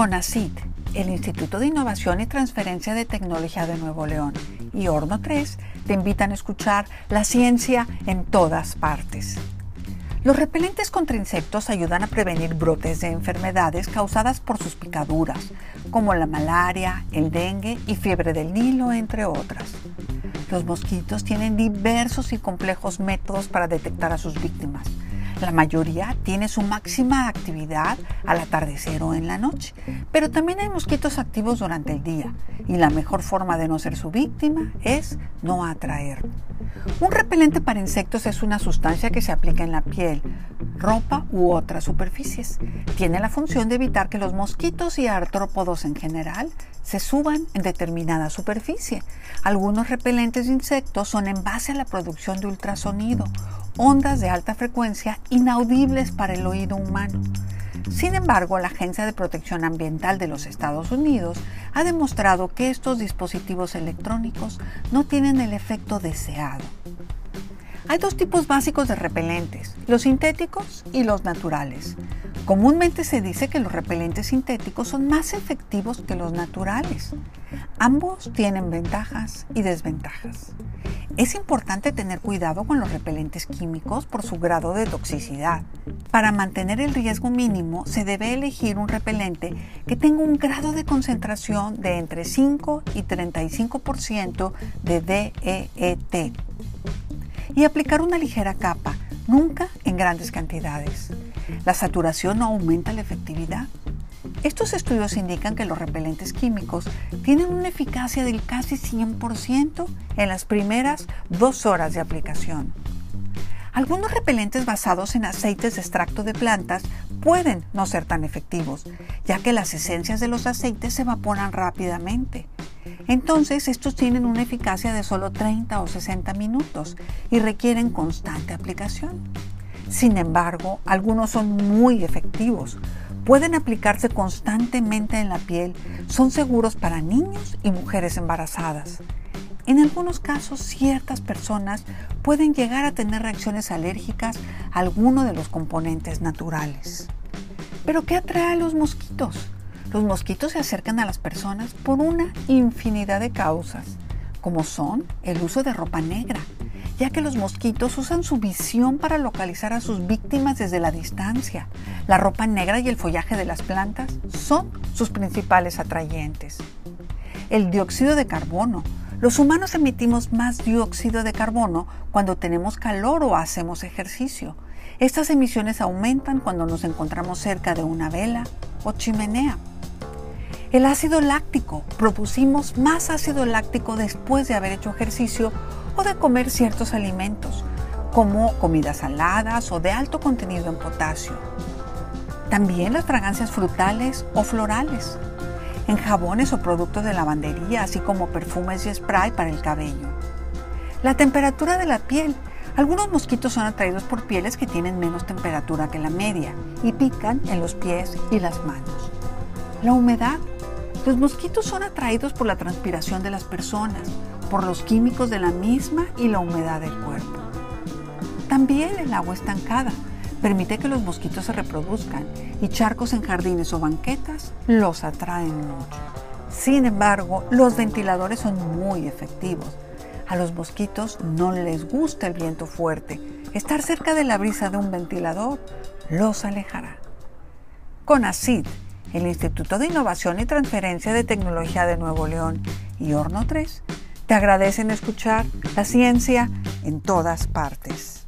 CONACIT, el Instituto de Innovación y Transferencia de Tecnología de Nuevo León y Horno 3 te invitan a escuchar la ciencia en todas partes. Los repelentes contra insectos ayudan a prevenir brotes de enfermedades causadas por sus picaduras, como la malaria, el dengue y fiebre del Nilo, entre otras. Los mosquitos tienen diversos y complejos métodos para detectar a sus víctimas la mayoría tiene su máxima actividad al atardecer o en la noche, pero también hay mosquitos activos durante el día y la mejor forma de no ser su víctima es no atraer. Un repelente para insectos es una sustancia que se aplica en la piel, ropa u otras superficies. Tiene la función de evitar que los mosquitos y artrópodos en general se suban en determinada superficie. Algunos repelentes de insectos son en base a la producción de ultrasonido ondas de alta frecuencia inaudibles para el oído humano. Sin embargo, la Agencia de Protección Ambiental de los Estados Unidos ha demostrado que estos dispositivos electrónicos no tienen el efecto deseado. Hay dos tipos básicos de repelentes, los sintéticos y los naturales. Comúnmente se dice que los repelentes sintéticos son más efectivos que los naturales. Ambos tienen ventajas y desventajas. Es importante tener cuidado con los repelentes químicos por su grado de toxicidad. Para mantener el riesgo mínimo se debe elegir un repelente que tenga un grado de concentración de entre 5 y 35% de DEET y aplicar una ligera capa, nunca en grandes cantidades. La saturación no aumenta la efectividad. Estos estudios indican que los repelentes químicos tienen una eficacia del casi 100% en las primeras dos horas de aplicación. Algunos repelentes basados en aceites de extracto de plantas pueden no ser tan efectivos, ya que las esencias de los aceites se evaporan rápidamente. Entonces, estos tienen una eficacia de solo 30 o 60 minutos y requieren constante aplicación. Sin embargo, algunos son muy efectivos, pueden aplicarse constantemente en la piel, son seguros para niños y mujeres embarazadas. En algunos casos, ciertas personas pueden llegar a tener reacciones alérgicas a alguno de los componentes naturales. ¿Pero qué atrae a los mosquitos? Los mosquitos se acercan a las personas por una infinidad de causas, como son el uso de ropa negra, ya que los mosquitos usan su visión para localizar a sus víctimas desde la distancia. La ropa negra y el follaje de las plantas son sus principales atrayentes. El dióxido de carbono. Los humanos emitimos más dióxido de carbono cuando tenemos calor o hacemos ejercicio. Estas emisiones aumentan cuando nos encontramos cerca de una vela o chimenea. El ácido láctico. Propusimos más ácido láctico después de haber hecho ejercicio o de comer ciertos alimentos, como comidas saladas o de alto contenido en potasio. También las fragancias frutales o florales, en jabones o productos de lavandería, así como perfumes y spray para el cabello. La temperatura de la piel. Algunos mosquitos son atraídos por pieles que tienen menos temperatura que la media y pican en los pies y las manos. La humedad. Los mosquitos son atraídos por la transpiración de las personas, por los químicos de la misma y la humedad del cuerpo. También el agua estancada permite que los mosquitos se reproduzcan y charcos en jardines o banquetas los atraen mucho. Sin embargo, los ventiladores son muy efectivos. A los mosquitos no les gusta el viento fuerte. Estar cerca de la brisa de un ventilador los alejará. Con ACID, el Instituto de Innovación y Transferencia de Tecnología de Nuevo León y Horno 3 te agradecen escuchar la ciencia en todas partes.